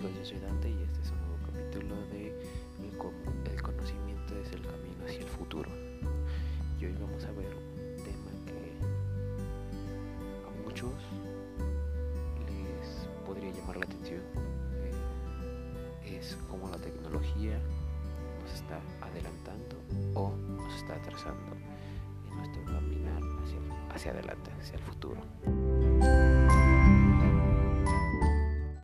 chicos, yo soy Dante y este es un nuevo capítulo de El conocimiento es el camino hacia el futuro. Y hoy vamos a ver un tema que a muchos les podría llamar la atención. Eh, es cómo la tecnología nos está adelantando o nos está atrasando en nuestro caminar hacia, hacia adelante, hacia el futuro.